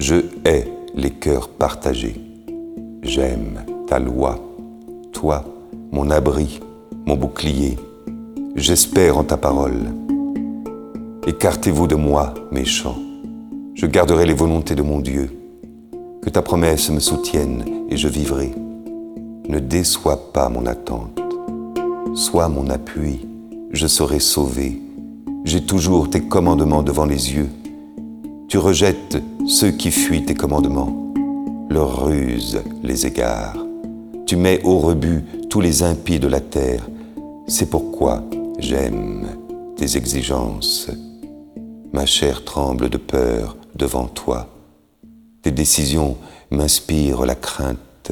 Je hais les cœurs partagés. J'aime ta loi, toi, mon abri, mon bouclier. J'espère en ta parole. Écartez-vous de moi, méchants. Je garderai les volontés de mon Dieu. Que ta promesse me soutienne et je vivrai. Ne déçois pas mon attente. Sois mon appui, je serai sauvé. J'ai toujours tes commandements devant les yeux. Tu rejettes ceux qui fuient tes commandements. Leurs ruses les égarent. Tu mets au rebut tous les impies de la terre. C'est pourquoi j'aime tes exigences. Ma chair tremble de peur devant toi. Tes décisions m'inspirent la crainte